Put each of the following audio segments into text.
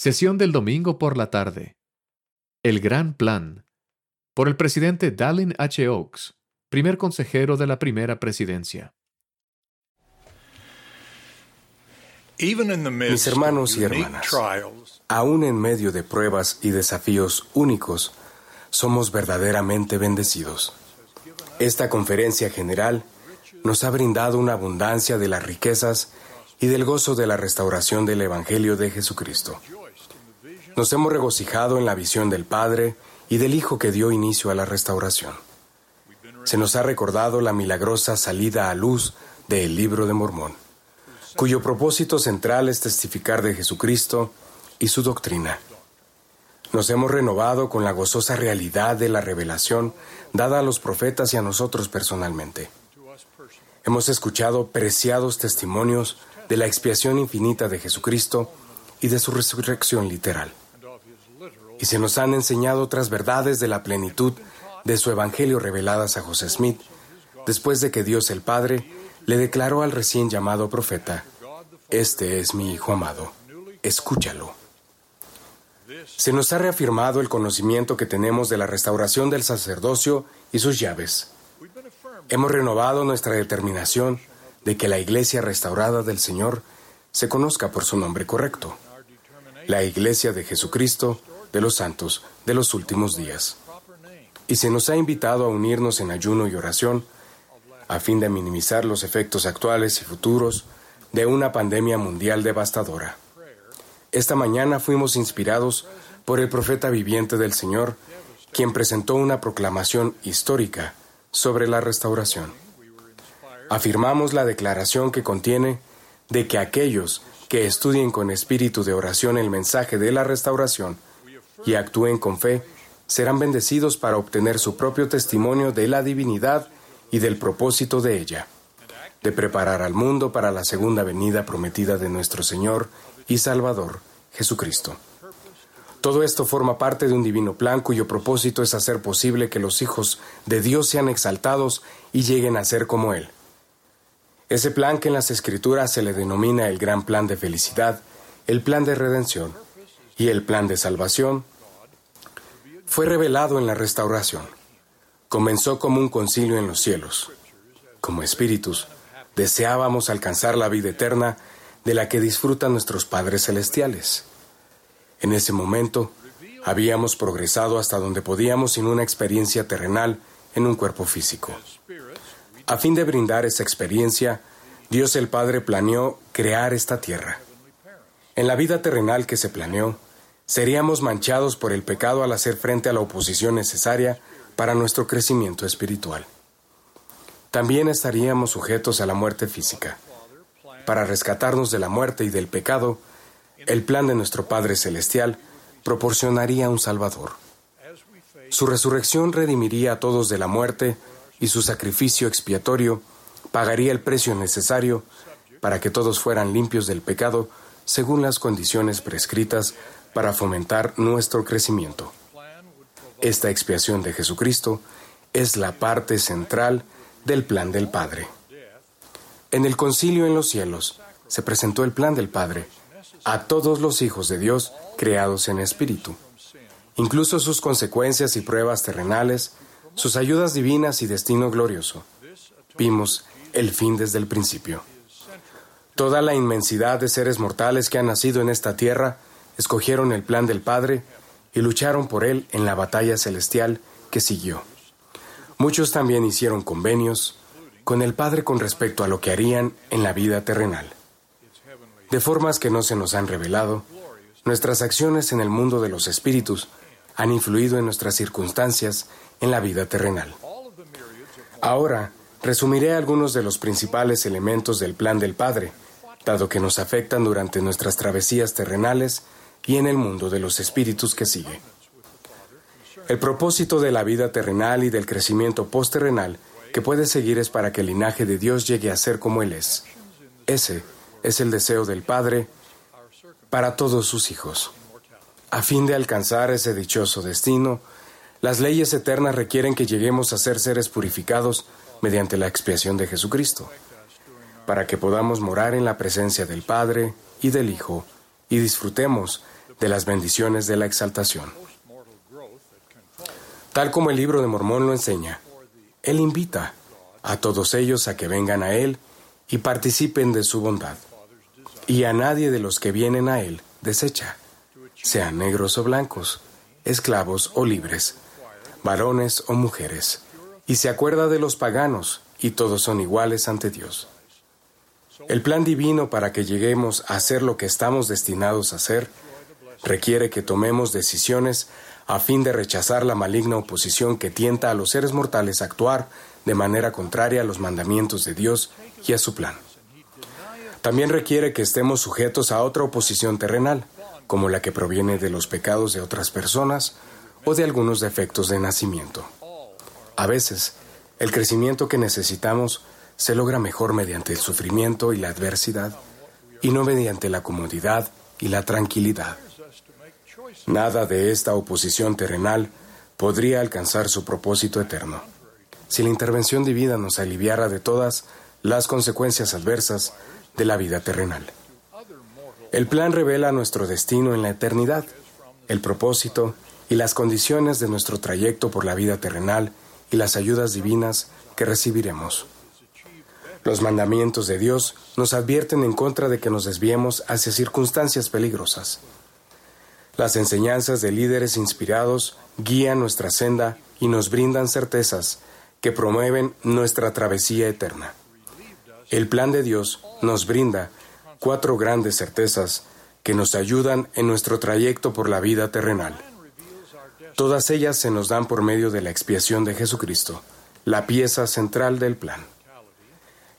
Sesión del domingo por la tarde. El Gran Plan. Por el presidente Dallin H. Oaks, primer consejero de la primera presidencia. Mis hermanos y hermanas, aún en medio de pruebas y desafíos únicos, somos verdaderamente bendecidos. Esta conferencia general nos ha brindado una abundancia de las riquezas y del gozo de la restauración del Evangelio de Jesucristo. Nos hemos regocijado en la visión del Padre y del Hijo que dio inicio a la restauración. Se nos ha recordado la milagrosa salida a luz del libro de Mormón, cuyo propósito central es testificar de Jesucristo y su doctrina. Nos hemos renovado con la gozosa realidad de la revelación dada a los profetas y a nosotros personalmente. Hemos escuchado preciados testimonios de la expiación infinita de Jesucristo y de su resurrección literal y se nos han enseñado otras verdades de la plenitud de su Evangelio reveladas a José Smith, después de que Dios el Padre le declaró al recién llamado profeta, Este es mi Hijo amado, escúchalo. Se nos ha reafirmado el conocimiento que tenemos de la restauración del sacerdocio y sus llaves. Hemos renovado nuestra determinación de que la iglesia restaurada del Señor se conozca por su nombre correcto, la iglesia de Jesucristo, de los santos de los últimos días. Y se nos ha invitado a unirnos en ayuno y oración a fin de minimizar los efectos actuales y futuros de una pandemia mundial devastadora. Esta mañana fuimos inspirados por el profeta viviente del Señor, quien presentó una proclamación histórica sobre la restauración. Afirmamos la declaración que contiene de que aquellos que estudien con espíritu de oración el mensaje de la restauración y actúen con fe, serán bendecidos para obtener su propio testimonio de la divinidad y del propósito de ella, de preparar al mundo para la segunda venida prometida de nuestro Señor y Salvador, Jesucristo. Todo esto forma parte de un divino plan cuyo propósito es hacer posible que los hijos de Dios sean exaltados y lleguen a ser como Él. Ese plan que en las Escrituras se le denomina el gran plan de felicidad, el plan de redención, y el plan de salvación fue revelado en la restauración. Comenzó como un concilio en los cielos. Como espíritus, deseábamos alcanzar la vida eterna de la que disfrutan nuestros padres celestiales. En ese momento, habíamos progresado hasta donde podíamos sin una experiencia terrenal en un cuerpo físico. A fin de brindar esa experiencia, Dios el Padre planeó crear esta tierra. En la vida terrenal que se planeó, seríamos manchados por el pecado al hacer frente a la oposición necesaria para nuestro crecimiento espiritual. También estaríamos sujetos a la muerte física. Para rescatarnos de la muerte y del pecado, el plan de nuestro Padre Celestial proporcionaría un Salvador. Su resurrección redimiría a todos de la muerte y su sacrificio expiatorio pagaría el precio necesario para que todos fueran limpios del pecado según las condiciones prescritas para fomentar nuestro crecimiento. Esta expiación de Jesucristo es la parte central del plan del Padre. En el concilio en los cielos se presentó el plan del Padre a todos los hijos de Dios creados en espíritu, incluso sus consecuencias y pruebas terrenales, sus ayudas divinas y destino glorioso. Vimos el fin desde el principio. Toda la inmensidad de seres mortales que han nacido en esta tierra escogieron el plan del Padre y lucharon por él en la batalla celestial que siguió. Muchos también hicieron convenios con el Padre con respecto a lo que harían en la vida terrenal. De formas que no se nos han revelado, nuestras acciones en el mundo de los espíritus han influido en nuestras circunstancias en la vida terrenal. Ahora, resumiré algunos de los principales elementos del plan del Padre, dado que nos afectan durante nuestras travesías terrenales y en el mundo de los espíritus que sigue. El propósito de la vida terrenal y del crecimiento postterrenal que puede seguir es para que el linaje de Dios llegue a ser como Él es. Ese es el deseo del Padre para todos sus hijos. A fin de alcanzar ese dichoso destino, las leyes eternas requieren que lleguemos a ser seres purificados mediante la expiación de Jesucristo, para que podamos morar en la presencia del Padre y del Hijo y disfrutemos de las bendiciones de la exaltación. Tal como el libro de Mormón lo enseña, Él invita a todos ellos a que vengan a Él y participen de su bondad. Y a nadie de los que vienen a Él desecha, sean negros o blancos, esclavos o libres, varones o mujeres, y se acuerda de los paganos, y todos son iguales ante Dios. El plan divino para que lleguemos a ser lo que estamos destinados a ser requiere que tomemos decisiones a fin de rechazar la maligna oposición que tienta a los seres mortales a actuar de manera contraria a los mandamientos de Dios y a su plan. También requiere que estemos sujetos a otra oposición terrenal, como la que proviene de los pecados de otras personas o de algunos defectos de nacimiento. A veces, el crecimiento que necesitamos se logra mejor mediante el sufrimiento y la adversidad y no mediante la comodidad y la tranquilidad. Nada de esta oposición terrenal podría alcanzar su propósito eterno. Si la intervención divina nos aliviara de todas las consecuencias adversas de la vida terrenal. El plan revela nuestro destino en la eternidad, el propósito y las condiciones de nuestro trayecto por la vida terrenal y las ayudas divinas que recibiremos. Los mandamientos de Dios nos advierten en contra de que nos desviemos hacia circunstancias peligrosas. Las enseñanzas de líderes inspirados guían nuestra senda y nos brindan certezas que promueven nuestra travesía eterna. El plan de Dios nos brinda cuatro grandes certezas que nos ayudan en nuestro trayecto por la vida terrenal. Todas ellas se nos dan por medio de la expiación de Jesucristo, la pieza central del plan.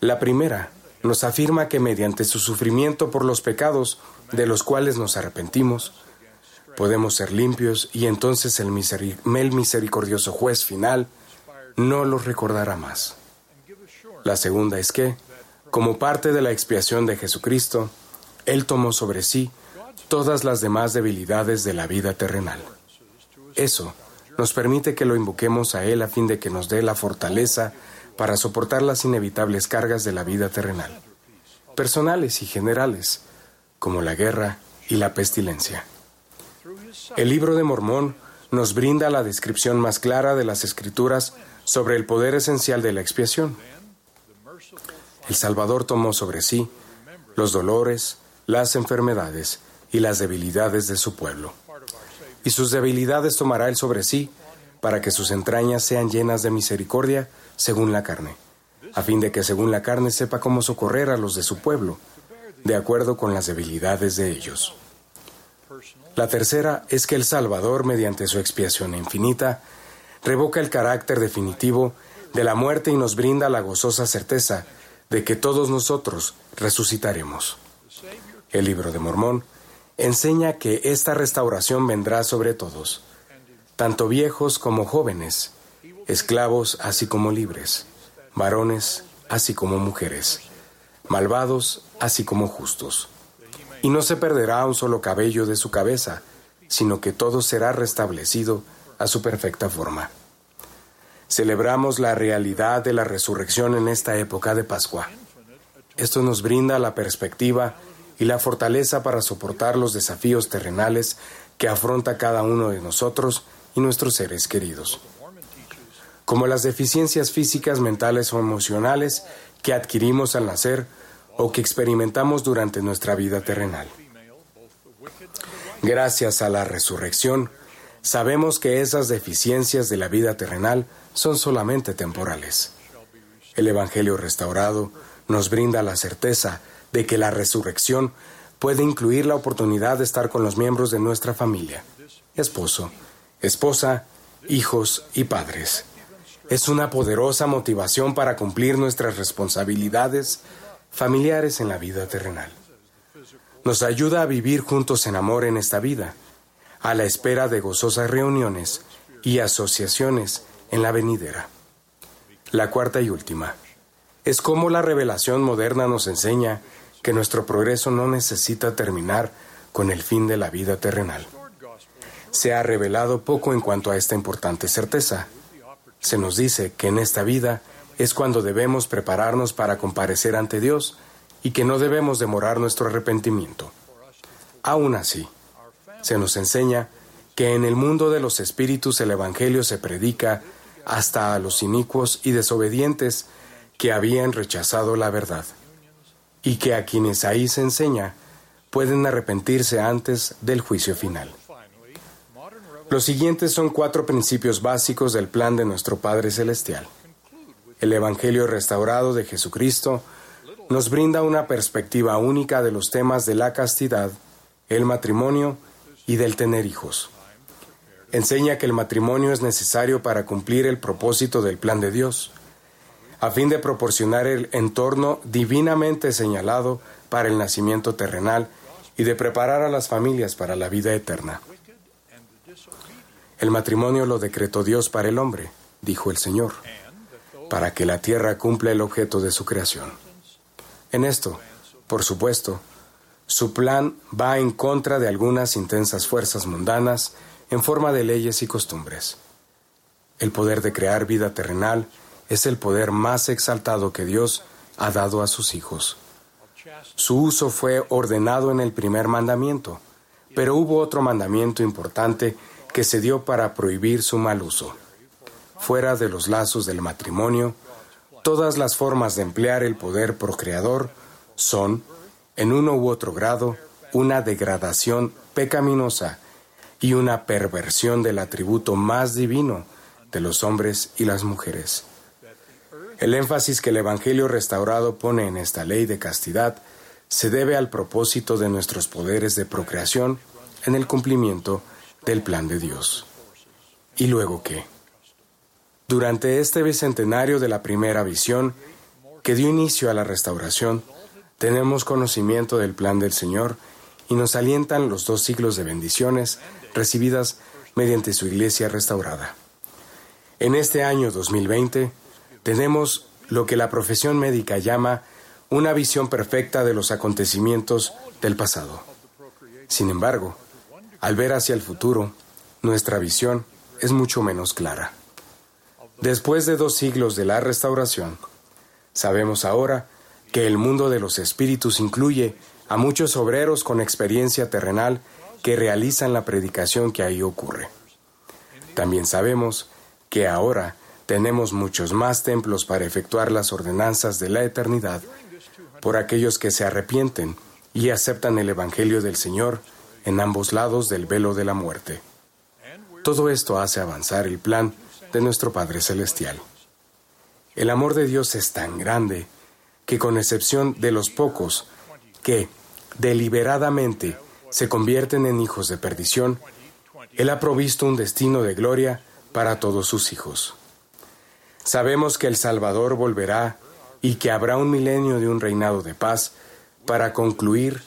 La primera nos afirma que mediante su sufrimiento por los pecados de los cuales nos arrepentimos, podemos ser limpios y entonces el, misericordioso juez final no los recordará más. La segunda es que, como parte de la expiación de Jesucristo, Él tomó sobre sí todas las demás debilidades de la vida terrenal. Eso nos permite que lo invoquemos a Él a fin de que nos dé la fortaleza para soportar las inevitables cargas de la vida terrenal, personales y generales, como la guerra y la pestilencia. El libro de Mormón nos brinda la descripción más clara de las escrituras sobre el poder esencial de la expiación. El Salvador tomó sobre sí los dolores, las enfermedades y las debilidades de su pueblo. Y sus debilidades tomará él sobre sí para que sus entrañas sean llenas de misericordia según la carne, a fin de que según la carne sepa cómo socorrer a los de su pueblo, de acuerdo con las debilidades de ellos. La tercera es que el Salvador, mediante su expiación infinita, revoca el carácter definitivo de la muerte y nos brinda la gozosa certeza de que todos nosotros resucitaremos. El libro de Mormón enseña que esta restauración vendrá sobre todos, tanto viejos como jóvenes, esclavos así como libres, varones así como mujeres, malvados así como justos. Y no se perderá un solo cabello de su cabeza, sino que todo será restablecido a su perfecta forma. Celebramos la realidad de la resurrección en esta época de Pascua. Esto nos brinda la perspectiva y la fortaleza para soportar los desafíos terrenales que afronta cada uno de nosotros y nuestros seres queridos, como las deficiencias físicas, mentales o emocionales que adquirimos al nacer o que experimentamos durante nuestra vida terrenal. Gracias a la resurrección, sabemos que esas deficiencias de la vida terrenal son solamente temporales. El Evangelio restaurado nos brinda la certeza de que la resurrección puede incluir la oportunidad de estar con los miembros de nuestra familia, esposo, esposa, hijos y padres. Es una poderosa motivación para cumplir nuestras responsabilidades familiares en la vida terrenal. Nos ayuda a vivir juntos en amor en esta vida a la espera de gozosas reuniones y asociaciones en la venidera. La cuarta y última es cómo la revelación moderna nos enseña que nuestro progreso no necesita terminar con el fin de la vida terrenal. Se ha revelado poco en cuanto a esta importante certeza. Se nos dice que en esta vida es cuando debemos prepararnos para comparecer ante Dios y que no debemos demorar nuestro arrepentimiento. Aún así, se nos enseña que en el mundo de los espíritus el Evangelio se predica hasta a los inicuos y desobedientes que habían rechazado la verdad, y que a quienes ahí se enseña pueden arrepentirse antes del juicio final. Los siguientes son cuatro principios básicos del plan de nuestro Padre Celestial. El Evangelio restaurado de Jesucristo nos brinda una perspectiva única de los temas de la castidad, el matrimonio y del tener hijos. Enseña que el matrimonio es necesario para cumplir el propósito del plan de Dios, a fin de proporcionar el entorno divinamente señalado para el nacimiento terrenal y de preparar a las familias para la vida eterna. El matrimonio lo decretó Dios para el hombre, dijo el Señor, para que la tierra cumpla el objeto de su creación. En esto, por supuesto, su plan va en contra de algunas intensas fuerzas mundanas en forma de leyes y costumbres. El poder de crear vida terrenal es el poder más exaltado que Dios ha dado a sus hijos. Su uso fue ordenado en el primer mandamiento, pero hubo otro mandamiento importante que se dio para prohibir su mal uso. Fuera de los lazos del matrimonio, todas las formas de emplear el poder procreador son, en uno u otro grado, una degradación pecaminosa y una perversión del atributo más divino de los hombres y las mujeres. El énfasis que el Evangelio restaurado pone en esta ley de castidad se debe al propósito de nuestros poderes de procreación en el cumplimiento del plan de Dios. ¿Y luego qué? Durante este bicentenario de la primera visión, que dio inicio a la restauración, tenemos conocimiento del plan del Señor y nos alientan los dos siglos de bendiciones recibidas mediante su iglesia restaurada. En este año 2020 tenemos lo que la profesión médica llama una visión perfecta de los acontecimientos del pasado. Sin embargo, al ver hacia el futuro, nuestra visión es mucho menos clara. Después de dos siglos de la restauración, sabemos ahora que el mundo de los espíritus incluye a muchos obreros con experiencia terrenal que realizan la predicación que ahí ocurre. También sabemos que ahora tenemos muchos más templos para efectuar las ordenanzas de la eternidad por aquellos que se arrepienten y aceptan el Evangelio del Señor en ambos lados del velo de la muerte. Todo esto hace avanzar el plan de nuestro Padre Celestial. El amor de Dios es tan grande que con excepción de los pocos que deliberadamente se convierten en hijos de perdición, Él ha provisto un destino de gloria para todos sus hijos. Sabemos que el Salvador volverá y que habrá un milenio de un reinado de paz para concluir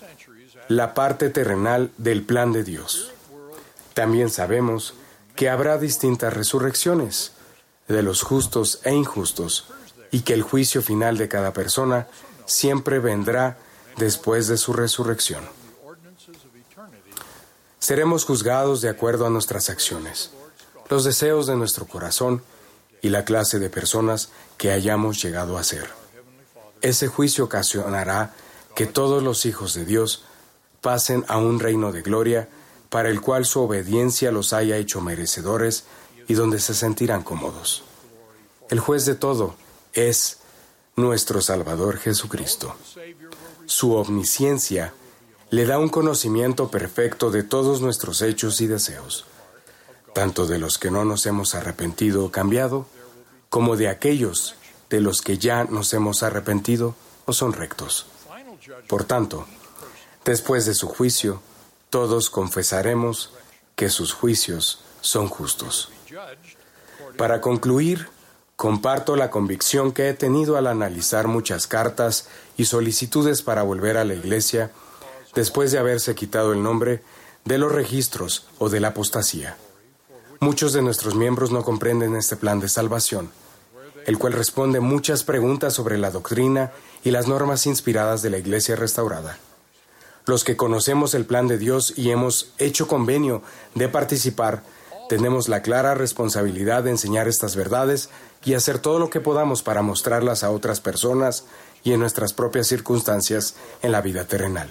la parte terrenal del plan de Dios. También sabemos que habrá distintas resurrecciones de los justos e injustos y que el juicio final de cada persona siempre vendrá después de su resurrección. Seremos juzgados de acuerdo a nuestras acciones, los deseos de nuestro corazón y la clase de personas que hayamos llegado a ser. Ese juicio ocasionará que todos los hijos de Dios pasen a un reino de gloria para el cual su obediencia los haya hecho merecedores y donde se sentirán cómodos. El juez de todo es nuestro Salvador Jesucristo. Su omnisciencia le da un conocimiento perfecto de todos nuestros hechos y deseos, tanto de los que no nos hemos arrepentido o cambiado, como de aquellos de los que ya nos hemos arrepentido o son rectos. Por tanto, Después de su juicio, todos confesaremos que sus juicios son justos. Para concluir, comparto la convicción que he tenido al analizar muchas cartas y solicitudes para volver a la Iglesia después de haberse quitado el nombre de los registros o de la apostasía. Muchos de nuestros miembros no comprenden este plan de salvación, el cual responde muchas preguntas sobre la doctrina y las normas inspiradas de la Iglesia restaurada. Los que conocemos el plan de Dios y hemos hecho convenio de participar, tenemos la clara responsabilidad de enseñar estas verdades y hacer todo lo que podamos para mostrarlas a otras personas y en nuestras propias circunstancias en la vida terrenal.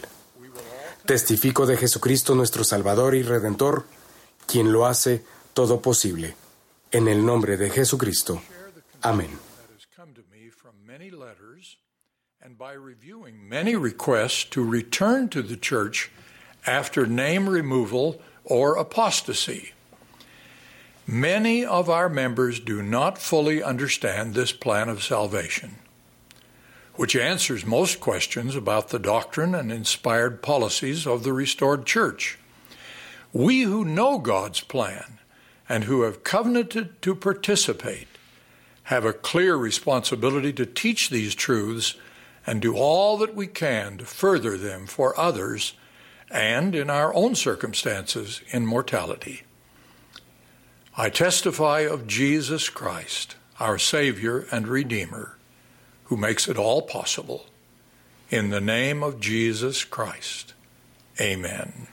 Testifico de Jesucristo nuestro Salvador y Redentor, quien lo hace todo posible. En el nombre de Jesucristo. Amén. And by reviewing many requests to return to the church after name removal or apostasy. Many of our members do not fully understand this plan of salvation, which answers most questions about the doctrine and inspired policies of the restored church. We who know God's plan and who have covenanted to participate have a clear responsibility to teach these truths and do all that we can to further them for others and in our own circumstances in mortality. I testify of Jesus Christ, our Savior and Redeemer, who makes it all possible. In the name of Jesus Christ, amen.